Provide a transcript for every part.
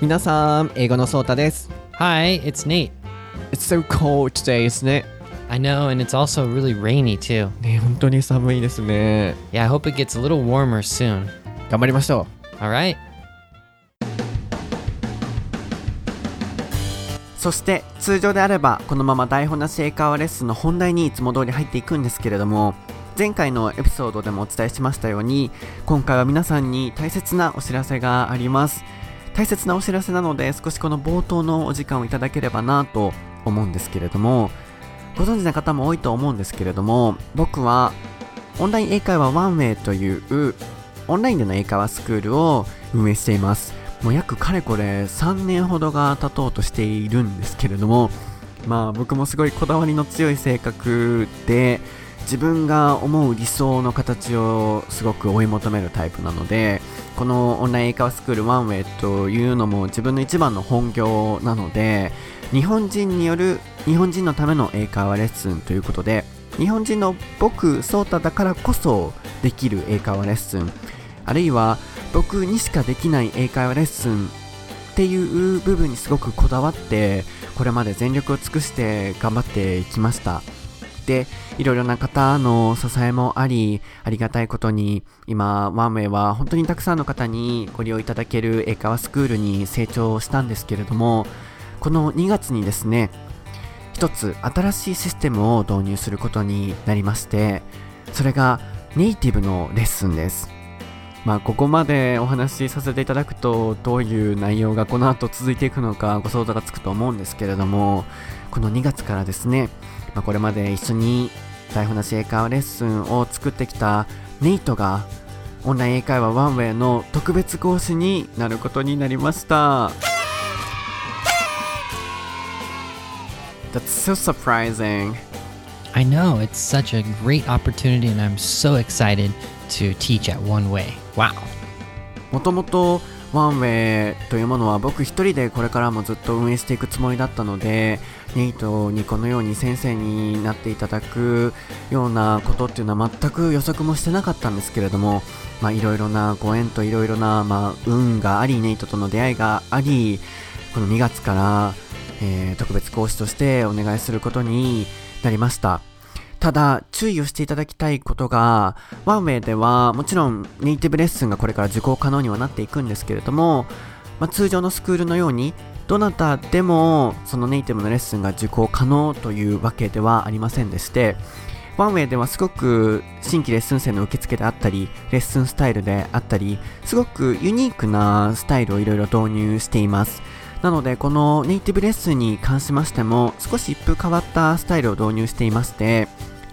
皆さん、英語のソータです。Hi, it's Nate. It's so cold today ですね。I know, and it's also really rainy too. ね、本当に寒いですね。Yeah, I hope it gets a little warmer soon. 頑張りましょ.う。そして、通常であれば、このまま台本なし英会話レッスンの本題にいつも通り入っていくんですけれども、前回のエピソードでもお伝えしましたように、今回は皆さんに大切なお知らせがあります。大切なお知らせなので、少しこの冒頭のお時間をいただければなと思うんですけれども、ご存知な方も多いと思うんですけれども、僕はオンライン英会話ワンウェイというオンラインでの英会話スクールを運営しています。もう約かれこれ3年ほどが経とうとしているんですけれども、まあ僕もすごいこだわりの強い性格で、自分が思う理想の形をすごく追い求めるタイプなので、このオンライン英会話スクールワンウェイというのも自分の一番の本業なので、日本人による日本人のための英会話レッスンということで、日本人の僕、ソータだからこそできる英会話レッスン、あるいは僕にしかできない英会話レッスンっていう部分にすごくこだわって、これまで全力を尽くして頑張ってきました。で、いろいろな方の支えもあり、ありがたいことに、今、ワンウェイは本当にたくさんの方にご利用いただける英会話スクールに成長したんですけれども、この2月にですね、一つ新しいシステムを導入することになりまして、それがネイティブのレッスンです。まあ、ここまでお話しさせていただくと、どういう内容がこの後続いていくのかご想像がつくと思うんですけれども、この2月からですね、まあ、これまで一緒に台本なし英会話レッスンを作ってきたネイトが、オンライン英会話ワンウェイの特別講師になることになりました。That's so surprising. I know, it's such a great opportunity, and I'm so excited to teach at One Way. Wow. もともとワンウェイというものは僕一人でこれからもずっと運営していくつもりだったのでネイトにこのように先生になっていただくようなことっていうのは全く予測もしてなかったんですけれどもまあいろいろなご縁といろいろなまあ運がありネイトとの出会いがありこの2月から、えー特別講師としてお願いすることになりました。ただ、注意をしていただきたいことが、ワンウェイでは、もちろんネイティブレッスンがこれから受講可能にはなっていくんですけれども、まあ、通常のスクールのように、どなたでもそのネイティブのレッスンが受講可能というわけではありませんでして、ワンウェイではすごく新規レッスン生の受付であったり、レッスンスタイルであったり、すごくユニークなスタイルをいろいろ導入しています。なので、このネイティブレッスンに関しましても、少し一風変わったスタイルを導入していまして、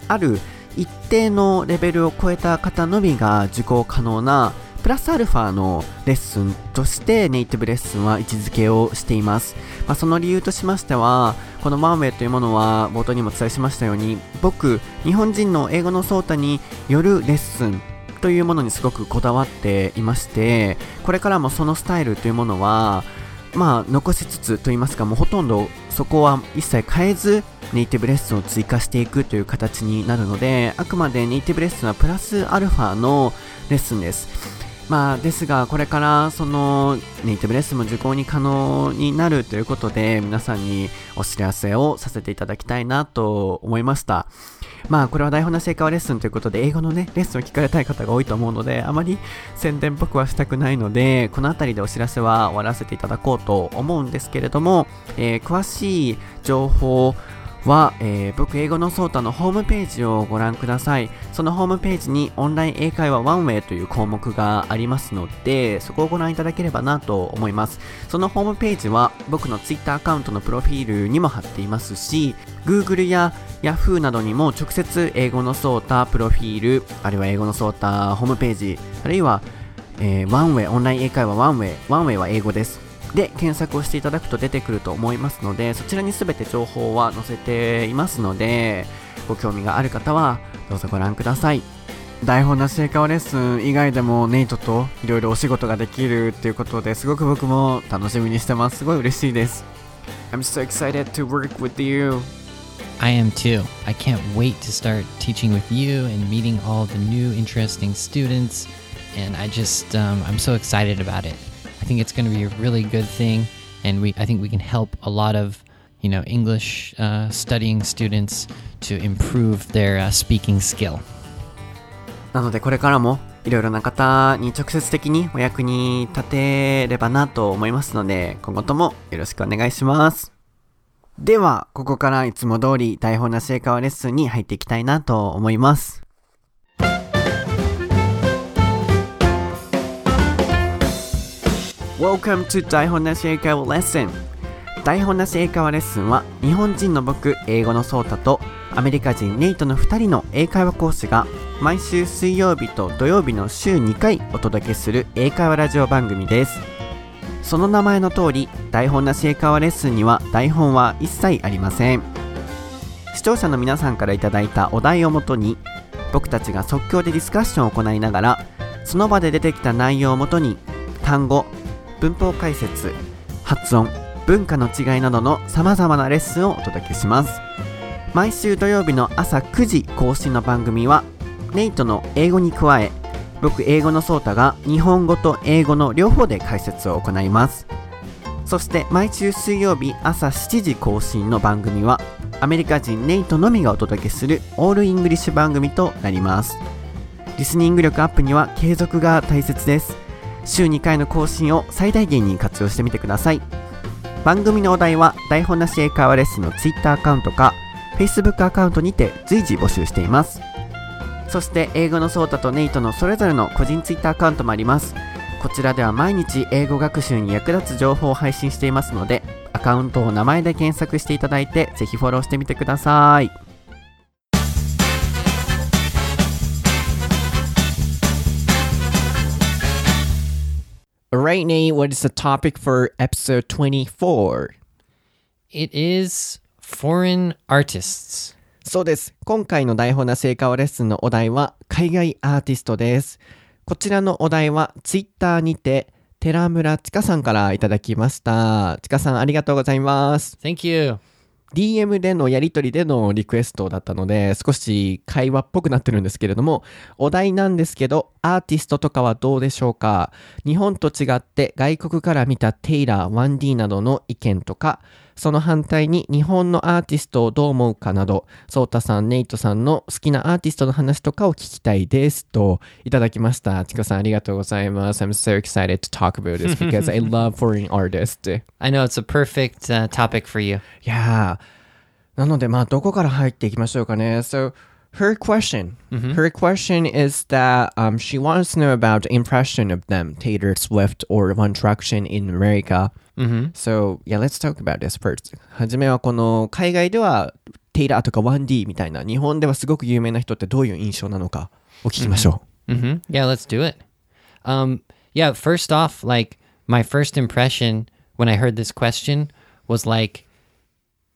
ある一定のレベルを超えた方のみが受講可能なプラスアルファのレッスンとしてネイティブレッスンは位置づけをしています。まあ、その理由としましては、このワンウェイというものは冒頭にもお伝えしましたように、僕、日本人の英語のソータによるレッスンというものにすごくこだわっていまして、これからもそのスタイルというものは、まあ、残しつつと言いますか、もうほとんどそこは一切変えず、ネイティブレッスンを追加していくという形になるので、あくまでネイティブレッスンはプラスアルファのレッスンです。まあ、ですが、これからそのネイティブレッスンも受講に可能になるということで、皆さんにお知らせをさせていただきたいなと思いました。まあ、これは台本なし英会話レッスンということで、英語のね、レッスンを聞かれたい方が多いと思うので、あまり宣伝っぽくはしたくないので、この辺りでお知らせは終わらせていただこうと思うんですけれども、えー詳しい情報は、えー僕英語のソータのホームページをご覧ください。そのホームページにオンライン英会話ワンウェイという項目がありますので、そこをご覧いただければなと思います。そのホームページは僕の Twitter アカウントのプロフィールにも貼っていますし、Google や Yahoo などにも直接英語のソータプロフィール、あるいは英語のソータホームページ、あるいは、えーワンウェイ、オンライン英会話ワンウェイ、ワンウェイは英語です。で、検索をしていただくと出てくると思いますので、そちらにすべて情報は載せていますので、ご興味がある方はどうぞご覧ください。台本なし英会話レッスン以外でもネイトといろいろお仕事ができるっていうことですごく僕も楽しみにしてます。すごい嬉しいです。I'm so excited to work with you. I am too. I can't wait to start teaching with you and meeting all the new interesting students. And I just, um, I'm so excited about it. I think it's going to be a really good thing, and we I think we can help a lot of you know English uh, studying students to improve their uh, speaking skill. なのでこれからもいろいろな方に直接的にお役に立てればなと思いますので、今後ともよろしくお願いします。では、ここからいつも通り台本なし英会話レッスンに入っていきたいなと思います。Welcome to 台本なし英会話レッスン台本なし英会話レッスンは日本人の僕、英語のソータとアメリカ人ネイトの2人の英会話講師が毎週水曜日と土曜日の週2回お届けする英会話ラジオ番組です。その名前の通り台本なし英会話レッスンには台本は一切ありません。視聴者の皆さんからいいたお題をもとに僕たちが即興でディスカッションを行いながらその場で出てきた内容をもとに単語文法解説発音文化の違いなどの様々なレッスンをお届けします。毎週土曜日の朝9時更新の番組はネイトの英語に加え僕英語のソータが日本語と英語の両方で解説を行います。そして毎週水曜日朝7時更新の番組はアメリカ人ネイトのみがお届けするオールイングリッシュ番組となります。リスニング力アップには継続が大切です。週2回の更新を最大限に活用してみてください。番組のお題は台本なし英会話レッスンの Twitter アカウントか Facebook アカウントにて随時募集しています。そして英語のソータとネイトのそれぞれの個人 Twitter アカウントもあります。こちらでは毎日英語学習に役立つ情報を配信していますのでアカウントを名前で検索していただいてぜひフォローしてみてください。Alright, Nate, what is the topic for episode 24? It is foreign artists. そうです。今回の台本な成果をレッスンのお題は海外アーティストです。こちらのお題はツイッターにて寺村千佳さんからいただきました。千佳さんありがとうございます。Thank you. DM でのやり取りでのリクエストだったので少し会話っぽくなってるんですけれどもお題なんですけどアーティストとかはどうでしょうか？日本と違って外国から見たテイラー 1D などの意見とかその反対に日本のアーティストをどう思うかなどソータさんネイトさんの好きなアーティストの話とかを聞きたいですといただきました。ちかさんありがとうございます。I'm so excited to talk about this because I love foreign artists. I know it's a perfect uh, topic for you. いやーなのでまあどこから入っていきましょうかね。So her question her question is that um, she wants to know about the impression of them Taylor Swift or One Direction in America So yeah let's talk about this first はじめはこの海外ではテイラーとか 1D みたいな日本ではすごく有名な人ってどういう印象なのかお聞きましょう、 hmm Yeah, let's do it. Um, yeah, first off, like my first impression when I heard this question was like,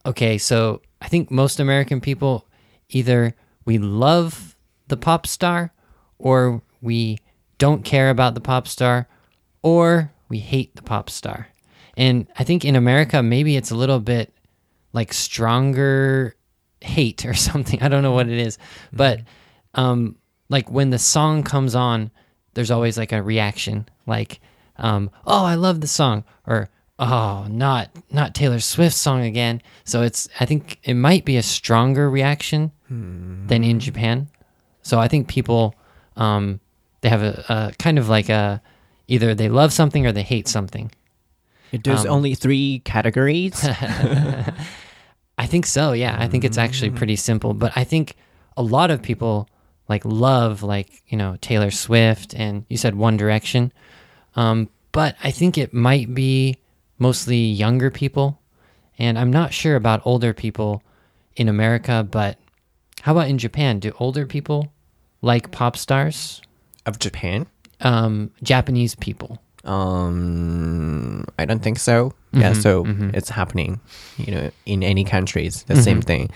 okay, so I think most American people either we love the pop star or we don't care about the pop star or we hate the pop star. And I think in America, maybe it's a little bit like stronger hate or something. I don't know what it is. But um, like when the song comes on, there's always like a reaction, like, um, "Oh, I love the song," or "Oh, not not Taylor Swift's song again." So it's I think it might be a stronger reaction than in Japan. So I think people um, they have a, a kind of like a either they love something or they hate something. There's only three categories I think so. Yeah, I think it's actually pretty simple. But I think a lot of people like love like you know Taylor Swift and you said One Direction. Um, but I think it might be mostly younger people, and I'm not sure about older people in America. But how about in Japan? Do older people like pop stars? of Japan Um, Japanese people. Um, I don't think so. Yeah, so it's happening, you know, in any countries, the same thing.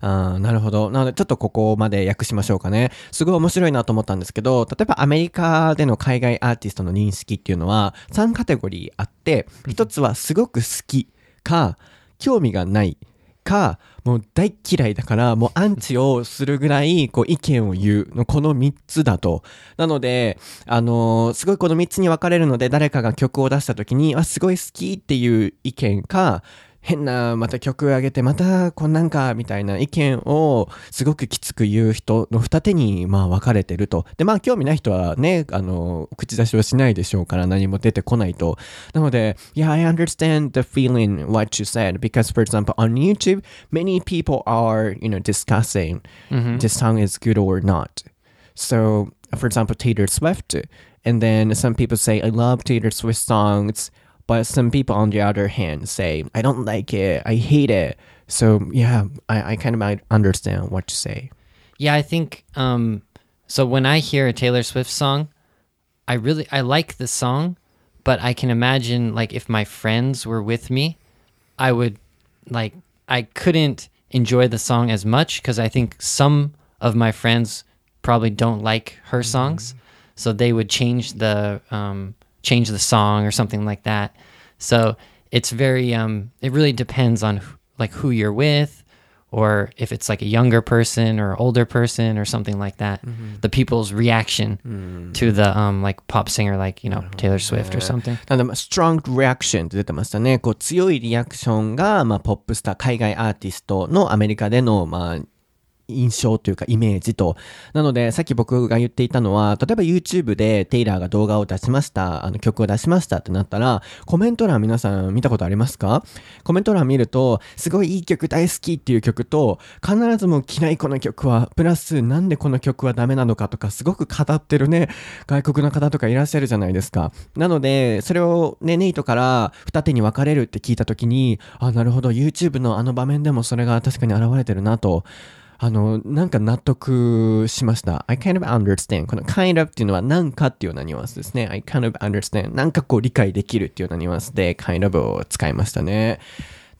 あーなるほど。なので、ちょっとここまで訳しましょうかね。すごい面白いなと思ったんですけど、例えばアメリカでの海外アーティストの認識っていうのは3カテゴリーあって、一つはすごく好きか、興味がないか、もう大嫌いだから、もうアンチをするぐらい、こう意見を言うの、この三つだと。なので、あのーすごいこの三つに分かれるので、誰かが曲を出した時に、あ、すごい好きっていう意見か、変な、また曲上げて、またこんなんか、みたいな意見をすごくきつく言う人の二手に、まあ分かれてると。で、まあ興味ない人はね、あの、口出しはしないでしょうから何も出てこないと。なので、yeah, I understand the feeling what you said because for example on YouTube, many people are, you know, discussing this song is good or not. So, for example, Taylor Swift, and then some people say, I love Taylor Swift songs, but some people, on the other hand, say, I don't like it, I hate it. So, yeah, I, I kind of might understand what you say. Yeah, I think um so when I hear a Taylor Swift song, I really I like the song, but I can imagine like if my friends were with me, I would like I couldn't enjoy the song as much cuz I think some of my friends probably don't like her songs, so they would change the um change the song or something like that. So it's very um it really depends on who- like who you're with or if it's like a younger person or older person or something like that the people's reaction to the um like pop singer like you know taylor swift or something なんで、まあ strong reaction って出てましたね。こう、強いリアクションが、まあ、ポップスター、海外アーティストのアメリカでの、まあ、 印象というかイメージと。なので、さっき僕が言っていたのは、例えば YouTube でテイラーが動画を出しました、あの曲を出しましたってなったら、コメント欄皆さん見たことありますか？コメント欄見ると、すごいいい曲大好きっていう曲と、必ずも嫌いこの曲は、プラスなんでこの曲はダメなのかとか、すごく語ってるね、外国の方とかいらっしゃるじゃないですか。なので、それをね、ネイトから二手に分かれるって聞いたときに、あ、なるほど、YouTube のあの場面でもそれが確かに現れてるなと。あの、なんか納得しました。I kind of understand. この kind of っていうのはなんかっていうようなニュアンスですね。I kind of understand. なんかこう理解できるっていうようなニュアンスで kind of を使いましたね。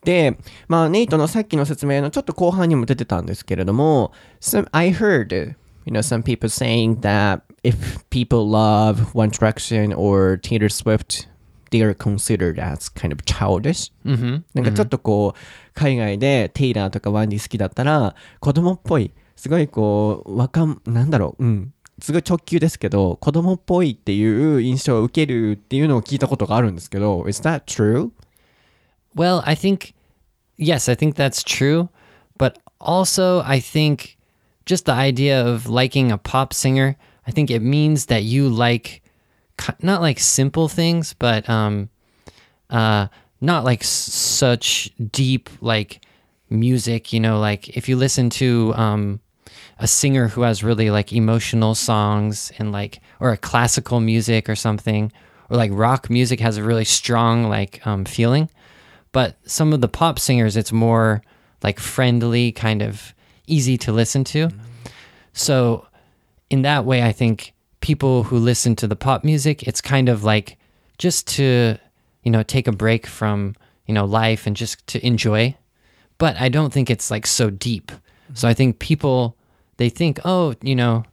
で、まあ、ネイトのさっきの説明のちょっと後半にも出てたんですけれども、some, I heard, you know, some people saying that if people love One Direction or Taylor Swift, they are considered as kind of childish. なんかちょっとこう、海外でテイラーとかワンディ好きだったら、子供っぽい、すごいこう、若ん、なんだろう、うん。すごい直球ですけど、子供っぽいっていう印象を受けるっていうのを聞いたことがあるんですけど、is that true? well i think yes i think that's true but also i think just the idea of liking a pop singer i think it means that you like not like simple things but um uh not like s- such deep like music you know like if you listen to um a singer who has really like emotional songs and like or a classical music or something or like rock music has a really strong like um feeling. But some of the pop singers it's more like friendly kind of easy to listen to. So in that way i think people who listen to the pop music it's kind of like just to you know take a break from you know life and just to enjoy. But i don't think it's like so deep. So i think people they think oh you know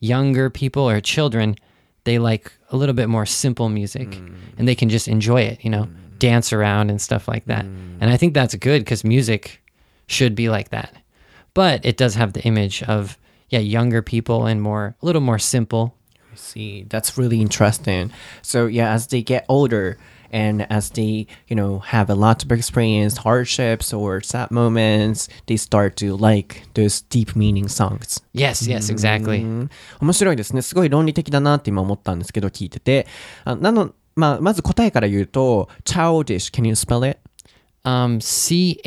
younger people or children they like a little bit more simple music mm. and they can just enjoy it you know mm. dance around and stuff like that. Mm. And i think that's good because music should be like that. But it does have the image of yeah younger people and more a little more simple I see. That's really interesting. So yeah, as they get older and as they, you know, have a lot of experience, hardships or sad moments, they start to like those deep meaning songs. yes yes exactly うん面白いですね。すごい論理的だなって今思ったんですけど、聞いてて。あなの、まあ、まず答えから言うと、childish, can you spell it? um c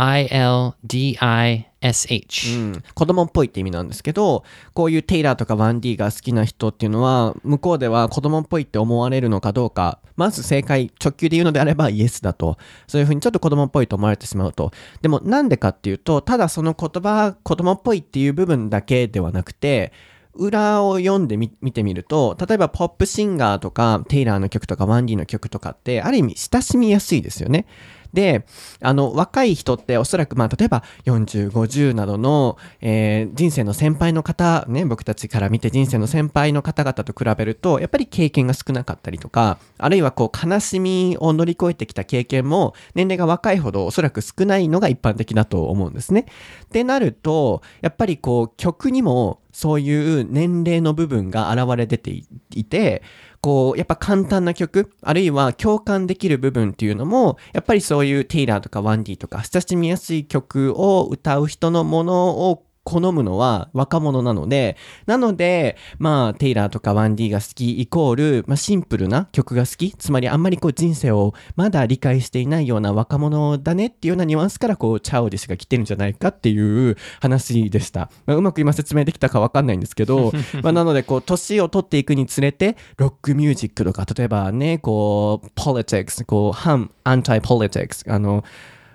i l d i s h うん子供っぽいって意味なんですけど、こういうテイラーとかワンディが好きな人っていうのは、向こうでは子供っぽいって思われるのかどうか、まず正解、直球で言うのであればイエスだと。そういうふうにちょっと子供っぽいと思われてしまうと。でもなんでかっていうと、ただその言葉、子供っぽいっていう部分だけではなくて、裏を読んでみ見てみると、例えばポップシンガーとか、テイラーの曲とか、ワンディの曲とかって、ある意味親しみやすいですよね。で、あの、若い人っておそらく、まあ、例えば40、50などの、えー人生の先輩の方、ね、僕たちから見て人生の先輩の方々と比べると、やっぱり経験が少なかったりとか、あるいはこう、悲しみを乗り越えてきた経験も、年齢が若いほどおそらく少ないのが一般的だと思うんですね。ってなると、やっぱりこう、曲にもそういう年齢の部分が現れ出ていて、こう、やっぱ簡単な曲、あるいは共感できる部分っていうのも、やっぱりそういうテイラーとかワンディとか、親しみやすい曲を歌う人のものを好むのは若者なので、なので、まあ、テイラーとかワンディが好きイコール、まあ、シンプルな曲が好き、つまりあんまりこう人生をまだ理解していないような若者だねっていうようなニュアンスからこう、チャオディシが来てるんじゃないかっていう話でした。まあ、うまく今説明できたかわかんないんですけど、まあ、なのでこう、年を取っていくにつれて、ロックミュージックとか、例えばね、こう、politics、こう、反、anti-politics、あの、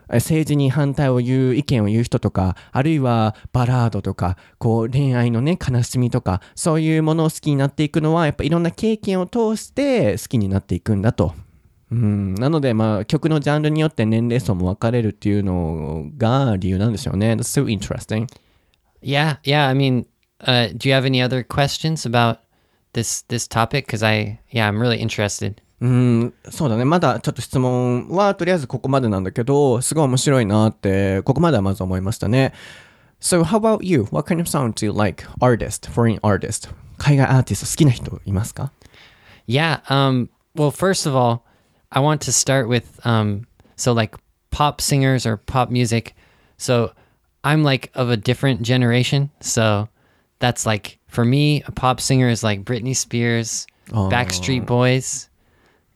政治に反対を言う意見を言う人とか、あるいはバラードとか、こう恋愛のね、悲しみとか、そういうものを好きになっていくのは、やっぱいろんな経験を通して好きになっていくんだと。うん、なので、まあ、曲のジャンルによって年齢層も分かれるっていうのが理由なんでしょうね。That's so interesting. Yeah, yeah. I mean, uh, do you have any other questions about this this topic? Because I, yeah, I'm really interested. うん、そうだね。まだちょっと質問はとりあえずここまでなんだけど、すごい面白いなって、ここまではまず思いましたね。So, how about you? What kind of sound do you like? Artist, foreign artist. 海外アーティスト好きな人いますか Yeah. Um. Well, first of all, I want to start with um. So like pop singers or pop music. So I'm like of a different generation. So that's like for me, a pop singer is like Britney Spears, Backstreet Boys,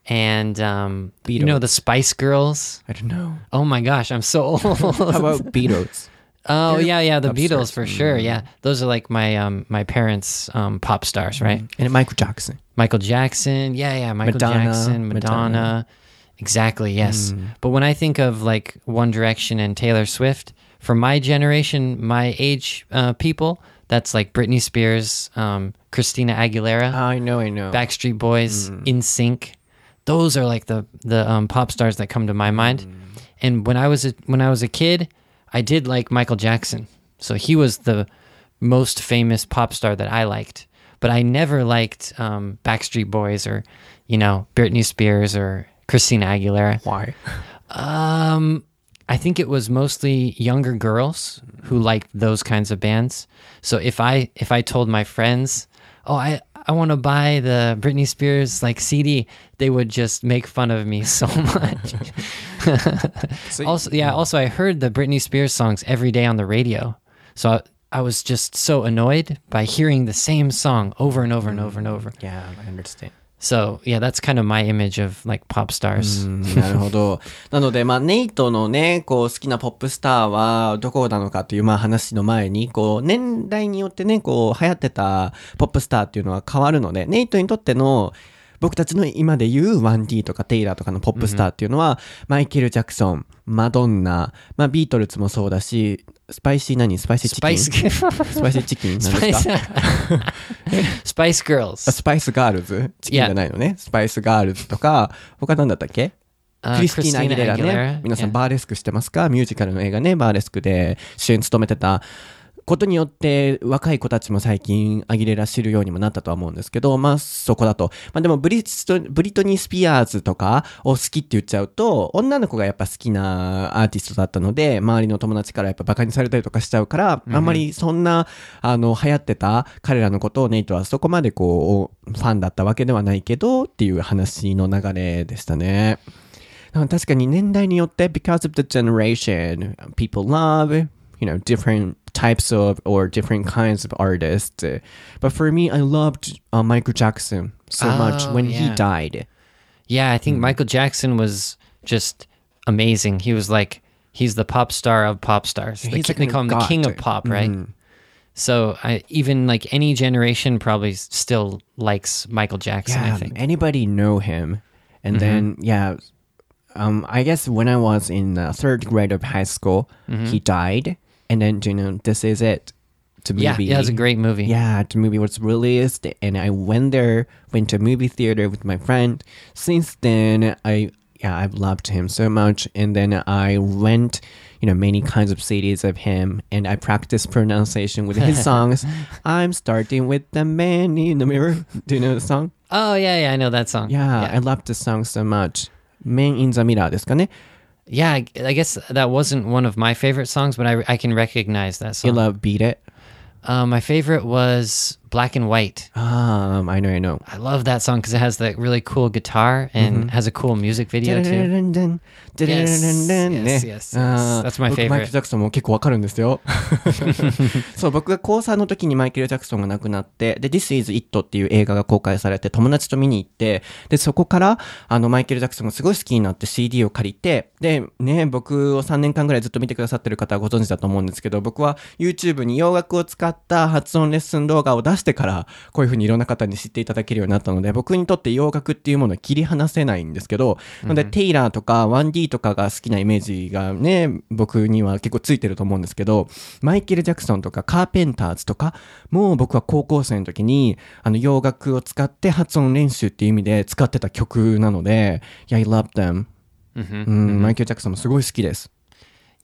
and um, you know the Spice Girls. I don't know. Oh my gosh, I'm so old. How about Beatles? Oh yeah, yeah, the upstairs. Beatles for sure. Yeah, those are like my um my parents' um pop stars, right? And Michael Jackson. Michael Jackson, yeah, yeah, Michael Madonna, Jackson, Madonna. Madonna. Exactly, yes. But when I think of like One Direction and Taylor Swift, for my generation, my age uh, people, that's like Britney Spears, um, Christina Aguilera, I know, I know. Backstreet Boys, In Sync. Those are like the the um, pop stars that come to my mind. And when I was a, when I was a kid, I did like Michael Jackson. So he was the most famous pop star that I liked. But I never liked um, Backstreet Boys or you know Britney Spears or Christina Aguilera. Why? Um, I think it was mostly younger girls who liked those kinds of bands. So if I if I told my friends, "Oh, I I want to buy the Britney Spears like CD," they would just make fun of me so much. also, yeah. Also, I heard the Britney Spears songs every day on the radio, so I, I was just so annoyed by hearing the same song over and over and over and over. Yeah, I understand. So yeah, that's kind of my image of like pop stars. うんなるほど。なので、まあ、ネイトのね、こう、好きなポップスターはどこなのかという、まあ、話の前に、こう、年代によってね、こう、流行ってたポップスターっていうのは変わるので、ネイトにとっての、僕たちの今で言う 1D とかテイラーとかのポップスターっていうのは、マイケル・ジャクソン、マドンナ、まあ、ビートルズもそうだし、スパイシー何？スパイシーチキン？スパイシーチキン？なんですか？Spice Girls. あスパイスガールズ？チキンじゃないのね。スパイスガールズとか、他なんだったっけ？あクリスティーナ・アギレラね。皆さん.バーレスク知ってますか？ミュージカルの映画ね、バーレスクで主演務めてたことによって若い子たちも最近アギレラ知るようにもなったとは思うんですけど、まあそこだと。まあでもブリストブリトニー・スピアーズとかを好きって言っちゃうと、女の子がやっぱ好きなアーティストだったので、周りの友達からやっぱバカにされたりとかしちゃうから、あんまりそんな、あの、流行ってた彼らのことをネイトはそこまでこう、ファンだったわけではないけどっていう話の流れでしたね。確かに年代によって because of the generation people love you know different types of or different kinds of artists but for me I loved uh, Michael Jackson so much Oh, when he died Yeah, I think Michael Jackson was just amazing. He was like he's the pop star of pop stars. They, He's like they call him the king of pop, right? So I, even like any generation probably still likes Michael Jackson. yeah I think. anybody know him and then yeah um I guess when I was in uh, third grade of high school he died and then you know this is it the Yeah, movie yeah, it was a great movie. Yeah, the movie was released, and I went there, went to a movie theater with my friend. Since then, I yeah, I've loved him so much. And then I went, you know, many kinds of CDs of him and I practiced pronunciation with his songs. I'm starting with the man in the mirror. Do you know the song? Oh yeah, yeah, I know that song. Yeah, I love the song so much. Man in the mirror ですかね。 yeah. I, I guess that wasn't one of my favorite songs, but I I can recognize that song. You love Beat It? Uh, my favorite was Black and White. Um, I know, I know. I love that song because it has that really cool guitar and has a cool music video too. Yes, yes, yes, yes. あー That's my favorite. マイケル・ジャクソンも結構わかるんですよ。そう、僕が高3の時にマイケル・ジャクソンが亡くなって、で、This is It っていう映画が公開されて、友達と見に行って、で、そこから、あの、マイケル・ジャクソンがすごい好きになって CD を借りて、で、ね、僕を3年間ぐらいずっと見てくださってる方はご存知だと思うんですけど、僕は YouTube に洋楽を使った発音レッスン動画を出してから、こういうふうにいろんな方に知っていただけるようになったので、僕にとって洋楽っていうものを切り離せないんですけど、なので、テイラーとかワンディ 1D とかが好きなイメージがね、僕には結構ついてると思うんですけど、マイケル・ジャクソンとかカーペンターズとかも僕は高校生の時にあの洋楽を使って発音練習っていう意味で使ってた曲なので、Yeah, I love them. うん、マイケル・ジャクソンもすごい好きです。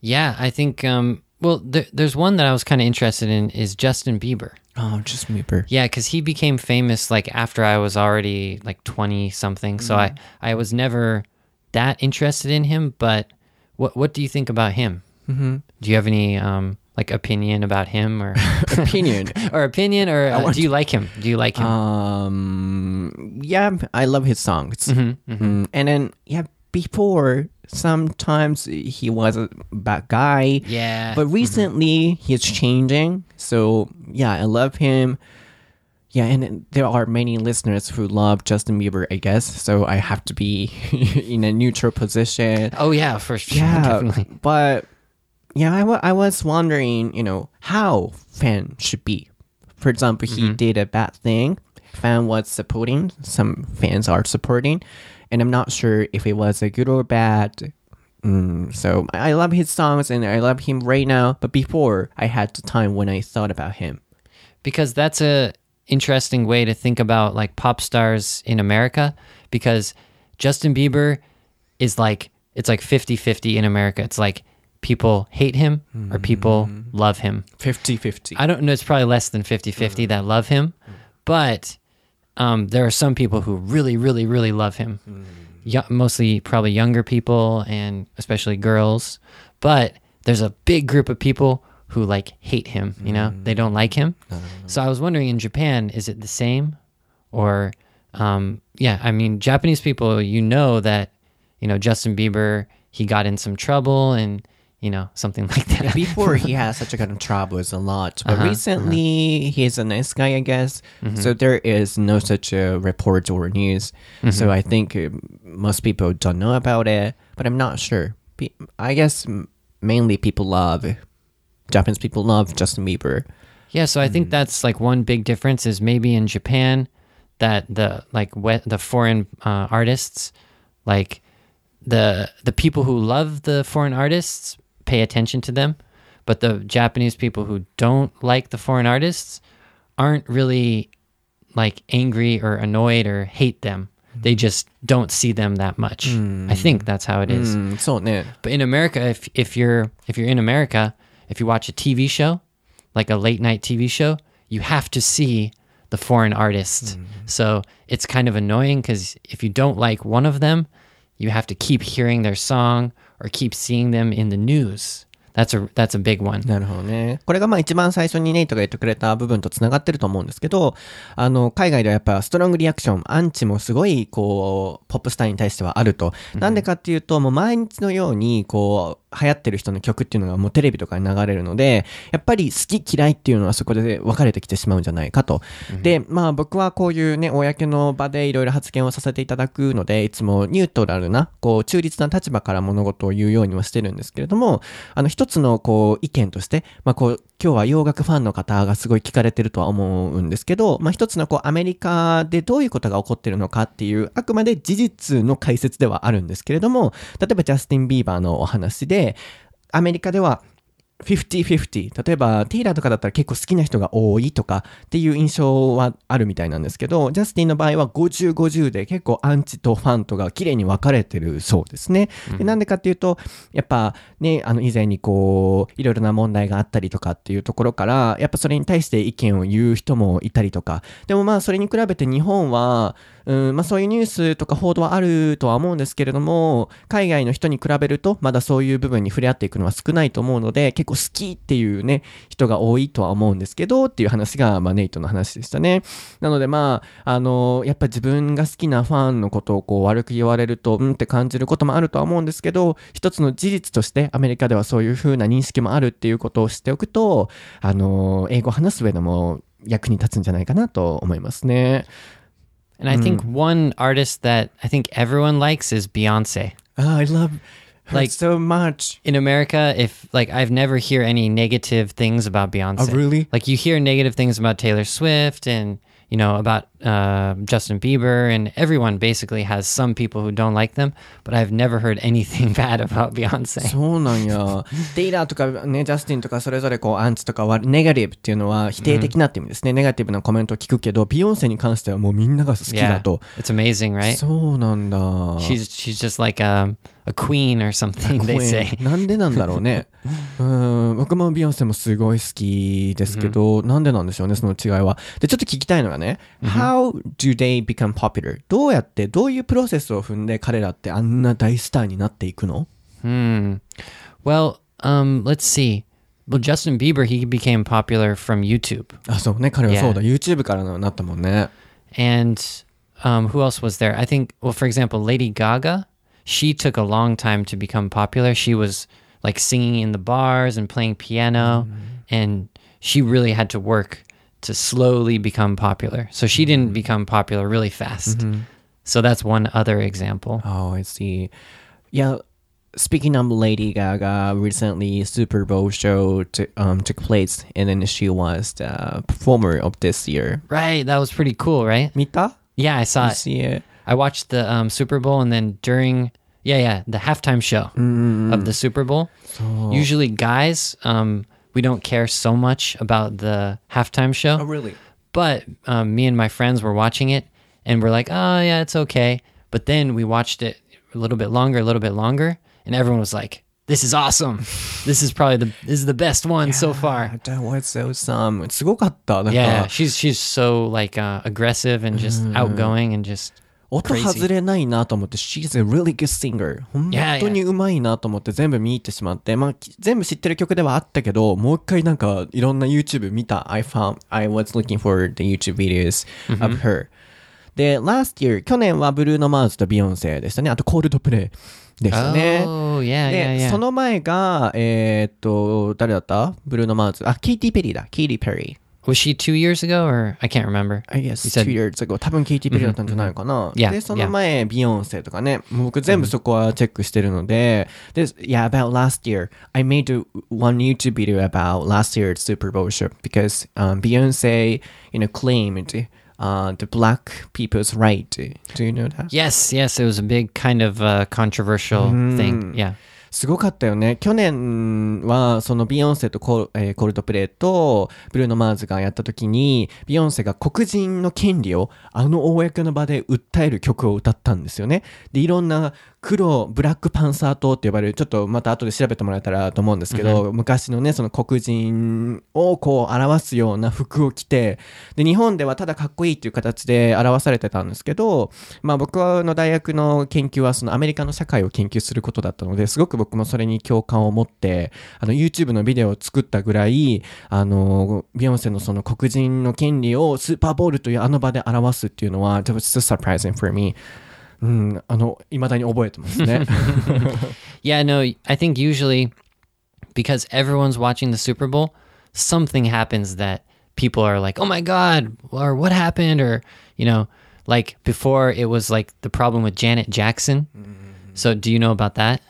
Yeah, I think. Um, well, there, there's one that I was kind of interested in is Justin Bieber. Oh, just Reaper. Yeah, because he became famous like after I was already like twenty something. So I I was never that interested in him. But what what do you think about him? Mm-hmm. Do you have any um like opinion about him or Opinion. or opinion or uh, do you like him? Do you like him? Um, yeah, I love his songs. Mm, and then, yeah, before, sometimes he was a bad guy. yeah, But recently, he's changing. So, yeah, I love him. Yeah, and there are many listeners who love Justin Bieber, I guess. So I have to be in a neutral position. oh yeah, for sure, Yeah, definitely. but yeah, I I was wondering, you know, how fan should be. For example, he did a bad thing. Fan was supporting. Some fans are supporting, and I'm not sure if it was a good or bad. Mm, so I love his songs and I love him right now. But before, I had the time when I thought about him. because that's a interesting way to think about like pop stars in America because Justin Bieber is like it's like 50-50 in America. It's like people hate him or people mm-hmm. love him. 50-50. I don't know it's probably less than 50-50 mm-hmm. that love him, mm-hmm. but um, there are some people who really really really love him. Yo- mostly probably younger people and especially girls, but there's a big group of people who like hate him, you know? Mm-hmm. They don't like him. So I was wondering in Japan, is it the same? Or, um, yeah, I mean, Japanese people, you know that, you know, Justin Bieber, he got in some trouble and, you know, something like that. Before he had such a kind of troubles a lot, but uh-huh, recently uh-huh. he's a nice guy, I guess. Mm-hmm. So there is no such a report or news. Mm-hmm. So I think uh, most people don't know about it, but I'm not sure. I guess mainly people love Japanese people love Justin Bieber. Yeah, so I think that's like one big difference is maybe in Japan that the like we- the foreign uh, artists, like the the people who love the foreign artists pay attention to them, but the Japanese people who don't like the foreign artists aren't really like angry or annoyed or hate them. They just don't see them that much. I think that's how it is. うん、そうね。 But in America, if if you're if you're in America, if you watch a TV show, like a late night TV show, you have to see the foreign artist. So it's kind of annoying because if you don't like one of them, you have to keep hearing their song or keep seeing them in the news. That's a that's a big one. なるほどね。これがまあ一番最初にネイトが言ってくれた部分と繋がってると思うんですけど、あの、海外ではやっぱストロングリアクション、アンチもすごい、こう、ポップスターに対してはあると。なんでかっていうと、もう毎日のように、こう、 流行ってる人の曲っていうのがもうテレビとかに流れるので、やっぱり好き嫌いっていうのはそこで分かれてきてしまうんじゃないかと。で、まあ僕はこういうね、公の場でいろいろ発言をさせていただくので、いつもニュートラルな、こう、中立な立場から物事を言うようにはしてるんですけれども、あの、一つのこう、意見として、まあこう、今日は洋楽ファンの方がすごい聞かれてるとは思うんですけど、まあ一つのこう、アメリカでどういうことが起こってるのかっていう、あくまで事実の解説ではあるんですけれども、例えばジャスティン・ビーバーのお話で、アメリカでは、50-50例えばテイラーとかだったら結構好きな人が多いとかっていう印象はあるみたいなんですけどジャスティンの場合は50-50で結構アンチとファンとが綺麗に分かれてるそうですね、でなんでかっていうとやっぱねあの以前にこういろいろな問題があったりとかっていうところからやっぱそれに対して意見を言う人もいたりとか。でもまあそれに比べて日本はうんまあ、そういうニュースとか報道はあるとは思うんですけれども海外の人に比べるとまだそういう部分に触れ合っていくのは少ないと思うので結構好きっていうね人が多いとは思うんですけどっていう話が、まあ、ネイトの話でしたねなのでまああのやっぱ自分が好きなファンのことをこう悪く言われるとうんって感じることもあるとは思うんですけど一つの事実としてアメリカではそういう風な認識もあるっていうことを知っておくとあの英語を話す上でも役に立つんじゃないかなと思いますね。And I think one artist that I think everyone likes is Beyonce. Ah, I love her Like- so much. In America, if like I've never hear any negative things about Beyonce. Oh, really? Like you hear negative things about Taylor Swift and you know about uh, Justin Bieber and everyone basically has some people who don't like them, but I've never heard anything bad about Beyonce. そうなんや。テイラーとかね、ジャスティンとかそれぞれこうアンチとかはネガティブっていうのは否定的なって意味ですね。ネガティブなコメントを聞くけど、ビヨンセに関してはもうみんなが好きだ Yeah, と。it's amazing, right? そうなんだ。She's she's just like a a queen or something. They 声 say. なんでなんだろうね。うん、僕もビヨンセもすごい好きですけど、なんでなんでしょうね、その違いは。で、ちょっと聞きたいのがね、How do they become popular? どうやって、どういうプロセスを踏んで彼らってあんな大スターになっていくの Hmm. Well, um, let's see. Well, Justin Bieber he became popular from YouTube, あ、そうね、彼は Yeah. そうだ、YouTube からなったもんね。 and um, who else was there? I think. Well, for example, Lady Gaga. She took a long time to become popular. She was like singing in the bars and playing piano, and she really had to work to slowly become popular. So she didn't become popular really fast. So that's one other example. Oh, I see. Yeah, speaking of Lady Gaga, recently Super Bowl show t- um, took place, and then she was the performer of this year. Right, that was pretty cool, right? 見た Yeah, I saw You it. see it? I watched the um, Super Bowl and then during yeah yeah the halftime show of the Super Bowl. Usually guys um, we don't care so much about the halftime show, Oh, really? but um, me and my friends were watching it and we're like, oh yeah, it's okay. But then we watched it a little bit longer, a little bit longer, and everyone was like, "This is awesome! This is probably the this is the best one so far." That was so some. すごかった。なんか、 Yeah, she's she's so like uh, aggressive and just outgoing and just 音.外れないなと思って、She's a really good singer. 本当にうまいなと思って全部見入ってしまって、まあ、き全部知ってる曲ではあったけど、もう一回なんかいろんな YouTube 見た。I found, I was looking for the YouTube videos of her. で、last year、去年はブルーノ・マーズとビヨンセでしたね。あとコールドプレイでしたね。Oh yeah, で、yeah, yeah. その前が、えーっと、誰だった？ブルーノ・マーズ。あ、ケイティ・ペリーだ。ケイティ・ペリー。Was she two years ago or I can't remember? I guess You said- two years ago 多分ケイティ・ペリーだったんじゃないかな。 Yeah, で、その前、ビヨンセとかね。もう僕全部そこはチェックしてるので。で、yeah, about last year, I made a- one YouTube video about last year's Super Bowl show because um, Beyonce, you know, claimed uh, the black people's right. Do you know that? Yes, yes, it was a big kind of uh, controversial thing. Yeah. すごかったよね。去年は、そのビヨンセとコ,、えーコルトプレイとブルーノ・マーズがやった時に、ビヨンセが黒人の権利をあの公の場で訴える曲を歌ったんですよね。で、いろんな黒、ブラックパンサー党って呼ばれる、ちょっとまた後で調べてもらえたらと思うんですけど、昔のね、その黒人をこう表すような服を着て、で、日本ではただかっこいいっていう形で表されてたんですけど、まあ僕の大学の研究はそのアメリカの社会を研究することだったので、すごく僕もそれに共感を持って、あの YouTube のビデオを作ったぐらい、あの、ビヨンセのその黒人の権利をスーパーボールというあの場で表すっていうのは、it was so surprising for me. うん、あの、未だに覚えてますね。 Yeah, no, I think usually because everyone's watching the Super Bowl, something happens that people are like, "Oh my god," or "What happened?" or, you know, like before it was like the problem with Janet Jackson. So, do you know about that?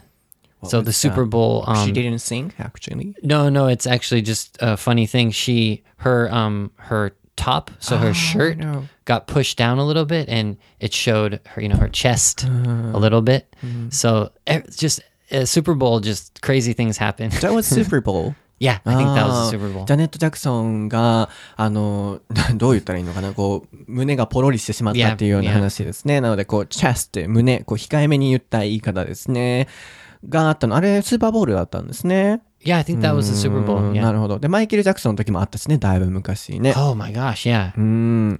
so the was Super that? Bowl um She didn't sing, actually. No, no, it's actually just a funny thing. She her um her top, so her shirt no. got pushed down a little bit and it showed her, you know, her chest a little bit. So eh, just uh, Super Bowl just crazy things happen. That was Super Bowl. Yeah, I think that あ was Super Bowl. ジャネット・ジャクソンが、あの、どう言ったらいいのかな、こう、胸がポロリしてしまったっていうような Yeah, yeah. 話ですね。なので、こう、チェスって胸、こう、控えめに言った言い方ですね。があったの。あれ、スーパーボールだったんですね。Yeah, I think that was the Super う Bowl. んな Yeah. るほど。で、マイケル・ジャクソンの時もあったしね、だいぶ昔ね。Oh my gosh, yeah. うん。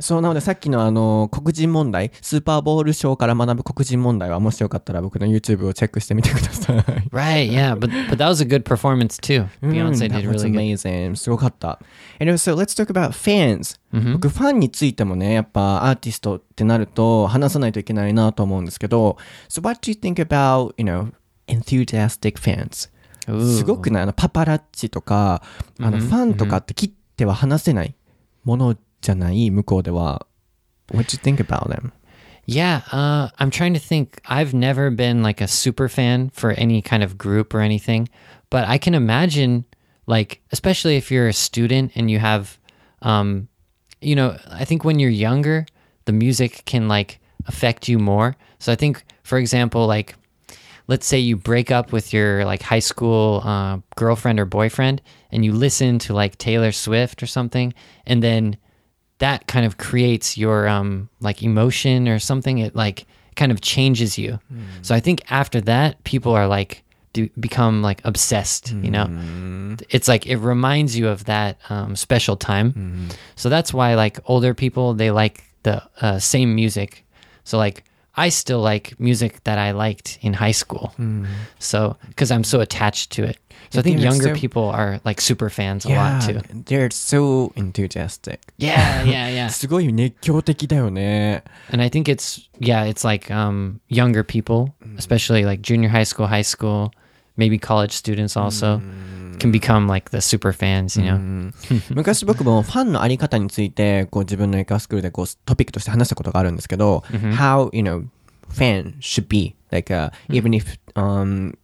そう、なのでさっきのあの、黒人問題、スーパーボール賞から学ぶ黒人問題は、もしよかったら僕の YouTube をチェックしてみてください。Right, yeah, but but that was a good performance too. Beyonce that did was really good. amazing. すごかった。And so let's talk about fans. 僕、ファンについてもね、やっぱアーティストってなると話さないといけないなと思うんですけど、So what do you think about, you know, enthusiastic fans? すごくないあの、パパラッチとか、あの、ファンとかって切っては話せないものじゃない向こうでは。What do you think about them? Yeah, uh, I'm trying to think. I've never been like a super fan for any kind of group or anything, but I can imagine, like, especially if you're a student and you have, um, you know, I think when you're younger, the music can like affect you more. So I think, for example, like, let's say you break up with your like high school uh, girlfriend or boyfriend and you listen to like Taylor Swift or something, and then that kind of creates your um like emotion or something it like kind of changes you. So i think after that people are like do become like obsessed you know? It's like it reminds you of that um, special time. So that's why like older people they like the uh, same music. So like i still like music that i liked in high school so because i'm so attached to it so i think they're younger so- people are like super fans a lot too they're so enthusiastic. yeah yeah yeah すごい熱狂的だよね。 and I think it's yeah, it's like um, younger people, especially like junior high school, high school, maybe college students also can become like the super fans, you know. 昔僕もファンのあり方について、こう自分のエカスクールでこうトピックとして話したことがあるんですけど、how, you know, fan should be. Like, uh, even if, um,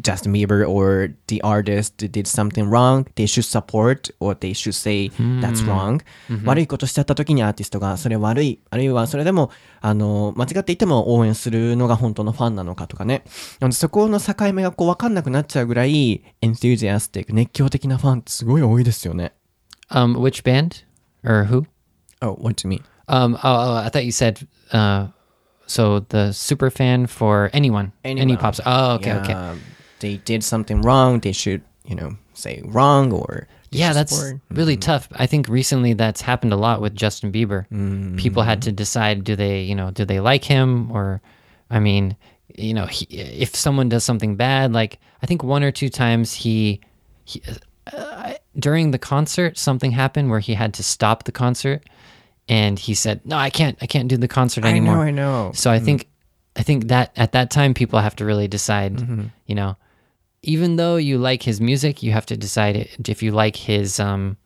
Justin Bieber or the artist did something wrong, they should support or they should say that's wrong. 悪いことしちゃった時にアーティストがそれ悪い、あるいはそれでも、あの、間違っていても応援するのが本当のファンなのかとかね。なのでそこの境目がこう分かんなくなっちゃうぐらい、enthusiastic、熱狂的なファンってすごい多いですよね。Um, which band or who? Oh, what do you mean? Um, oh, oh, I thought you said uh, so the super fan for anyone, any Anyone. pops. Oh, okay, okay. They did something wrong. They should, you know, say wrong or Yeah, that's support. really mm-hmm. tough. I think recently that's happened a lot with Justin Bieber. Mm-hmm. People had to decide do they, you know, do they like him or I mean, you know, he, if someone does something bad, like I think one or two times he, he uh, during the concert something happened where he had to stop the concert and he said, "No, I can't I can't do the concert anymore." I anymore." know, I know. So I mm-hmm. think I think that at that time people have to really decide, you know, even though you like his music, you have to decide if you like his um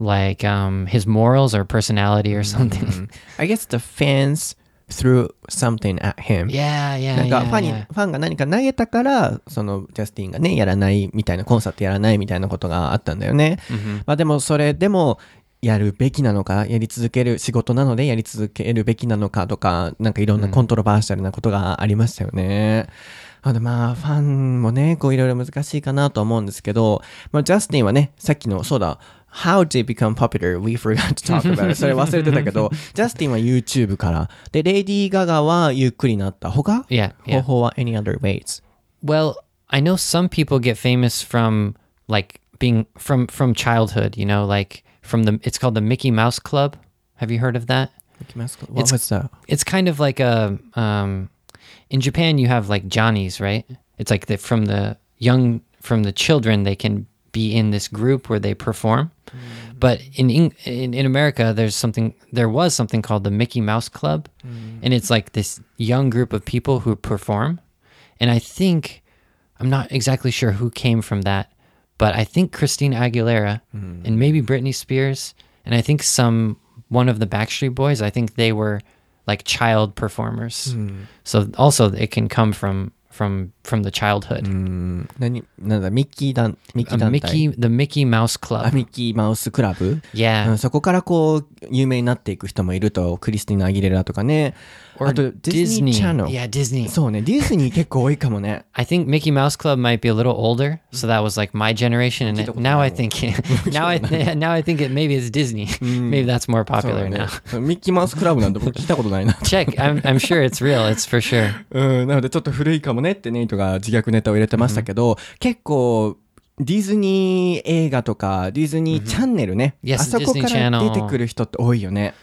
like um his morals or personality or something. I guess the fans threw something at him. yeah, yeah, なんか yeah, ファンに、yeah. ファンが何か投げたから、そのジャスティンがね、やらないみたいな、コンサートやらないみたいなことがあったんだよね。まあでもそれでも、やるべきなのか、やり続ける仕事なのでやり続けるべきなのかとか、なんかいろんなコントロバーシャルなことがありましたよね。あでまあ、ファンもね、こういろいろ難しいかなと思うんですけど、まあ、ジャスティンはね、さっきの、そうだ、How did they become popular? We forgot to talk about it. それ忘れてたけど、ジャスティンは YouTube から。で、レイディー・ガガはゆっくりなった。他 Yeah, yeah. 方法は any other ways? Well, I know some people get famous from like being from from childhood, you know, like from the it's called the Mickey Mouse Club. Have you heard of that? What was that? it's kind of like a um in Japan you have like Johnnies, right? It's like the, from the young from the children they can be in this group where they perform. Mm. But in, in in America there's something there was something called the Mickey Mouse Club mm. and it's like this young group of people who perform. And I think I'm not exactly sure who came from that, but I think Christina Aguilera mm. and maybe Britney Spears and I think some one of the Backstreet Boys, I think they were like child performers. Hmm. So also it can come from from from the childhood. うん何なんだミッキー団ミッキ A ー団体 Mickey, the Mickey Mouse あ Club. ミッキーマウスクラブ、う Yeah. ん、そこからこう有名になっていく人もいるとクリスティナ・アギレラとかねあとディズニーチャンネル Yeah, Disney. そうねディズニー結構多いかもね I think Mickey Mouse Club might be a little older, so that was like my generation, and it, now I think now I now I think it maybe it's Disney. maybe that's more そう popular ね now. ミッキーマウスクラブなんて僕聞いたことないな Check. I'm I'm sure it's real. It's for sure. うん、なのでちょっと古いかもねってネイトが自虐ネタを入れてましたけど、結構、ディズニー映画とか、ディズニーチャンネルね。あそこから出てくる人って多いよね。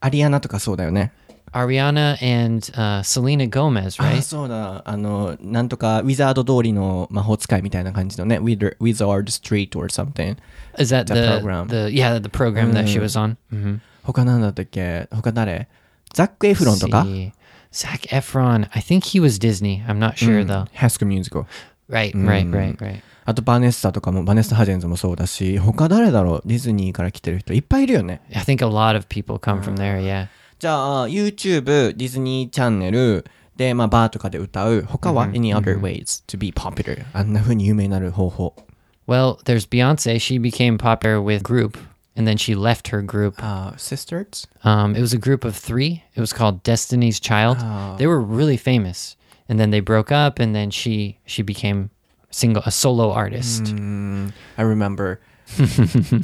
アリアナとかそうだよね。Ariana and uh, Selena Gomez, あ right? そうだ。あの、なんとか、ウィザード通りの魔法使いみたいな感じのね。Wizard Street or something. Is that The the program. the yeah the program that she was on? hmm 他なんだったっけ他誰ザック・エフロンとか See. Zac Efron. I think he was Disney. I'm not sure though. ハスク・ミュージカル。 Right, right, right, right. あと、バネッサとかも、バネッサ・ハジェンズもそうだし、他誰だろうディズニーから来てる人いっぱいいるよね。 I think a lot of people come from there. Yeah. じゃあ、YouTube、ディズニーチャンネルで、まあ、バーとかで歌う。他は、any other ways to be popular? あんな風に有名になる方法。 Well, there's Beyonce. She became popular with group, and then she left her group. Sisters. Um, it was a group of three. It was called Destiny's Child. They were really famous, and then they broke up, and then she she became single a solo artist. I remember.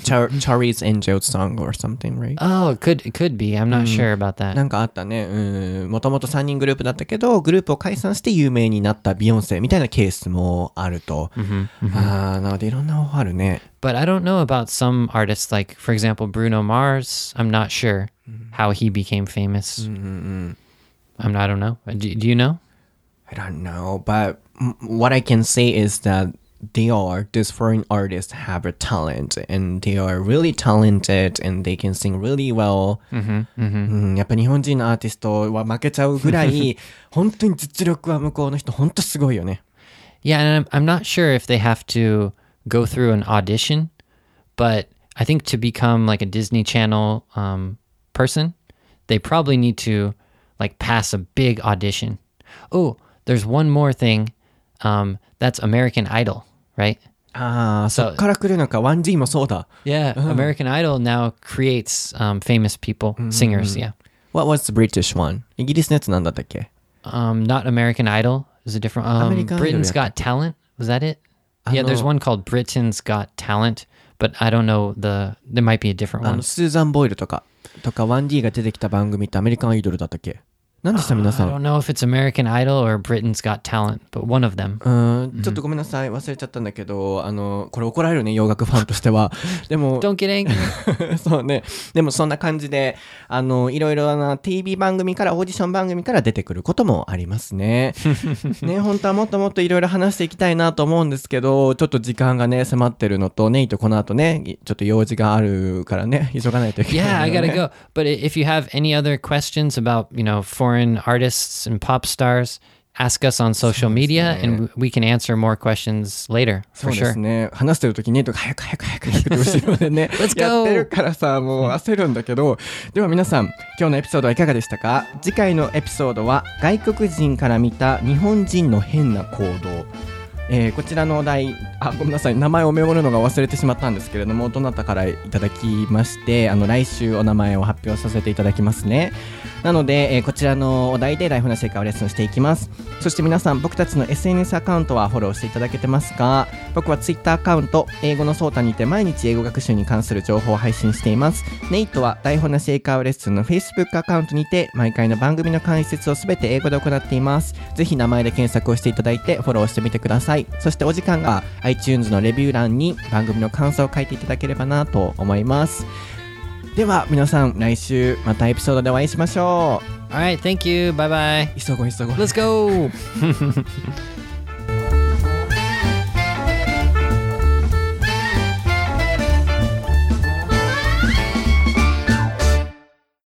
Char Charlie's Angels song or something, right? Oh, it could it could be. I'm not sure about that. なんかあったね。うん。もともと3人グループだったけど、グループを解散して有名になったビヨンセみたいなケースもあると。ああ、なのでいろんな方法あるね。 But I don't know about some artists, like for example Bruno Mars. I'm not sure how he became famous. I'm not. I don't know. Do, do you know? I don't know, but mm, what I can say is that they are these foreign artists have a talent and they are really talented and they can sing really well. うんやっぱ日本人のアーティストは負けちゃうぐらい本当に実力は向こうの人本当すごいよね。 Yeah, and I'm, I'm not sure if they have to go through an audition, but I think to become like a Disney Channel um, person, they probably need to like pass a big audition. Oh, there's one more thing. Um, that's American Idol, right? ああ、そっから来るのか 1G もそうだ。 Yeah, American Idol now creates um, famous people, singers. Yeah, What was the British one? イギリスのやつなんだったっけ um, not American Idol is a different. Um, American Idol, Britain's yeah. Got Talent was that it? Yeah, there's know. one called Britain's Got Talent, but I don't know the. There might be a different あ one. の、スーザン・ボイルとか、とか 1D が出てきた番組ってアメリカンアイドルだったっけ 何でした？皆さ I ん。don't know if it's American Idol or Britain's Got Talent, but one of them. うん、ちょっとごめんなさい。忘れちゃったんだけど、あの、これ怒られるね、洋楽ファンとしては。でも、Don't get angry. そうね。でもそんな感じで、あの、いろいろな TV 番組から、オーディション番組から出てくることもありますね。ね、本当はもっともっといろいろ話していきたいなと思うんですけど、ちょっと時間がね、迫ってるのと、ネイとこの後ね、ちょっと用事があるからね、急がないといけない、yeah, I gotta go. But i- if you have any other questions about you know foreign artists and pop stars, ask us on social media, and w- we can answer more questions later そうで sure. すね。話してる時にネイトが早く早く早く早くって後ろでね やってるからさ、もう焦るんだけど、では皆さん、今日のエピソードはいかがでしたか？次回のエピソードは、外国人から見た日本人の変な行動。えーこちらのお題あごめんなさい。名前をメモるのが忘れてしまったんですけれどもどなたからいただきましてあの来週お名前を発表させていただきますね。なので、えーこちらのお題でライフな成果をレッスンしていきます。そして皆さん僕たちの SNS アカウントはフォローしていただけてますか？僕は Twitter アカウント英語のソータにて毎日英語学習に関する情報を配信しています。ネイトは台本なし英会話レッスンの Facebook アカウントにて毎回の番組の解説をすべて英語で行っています。ぜひ名前で検索をしていただいてフォローしてみてください。そしてお時間が iTunes のレビュー欄に番組の感想を書いていただければなと思いますでは皆さん来週またエピソードでお会いしましょ All right, thank you. Bye bye. う 急ごう急ごう Let's go.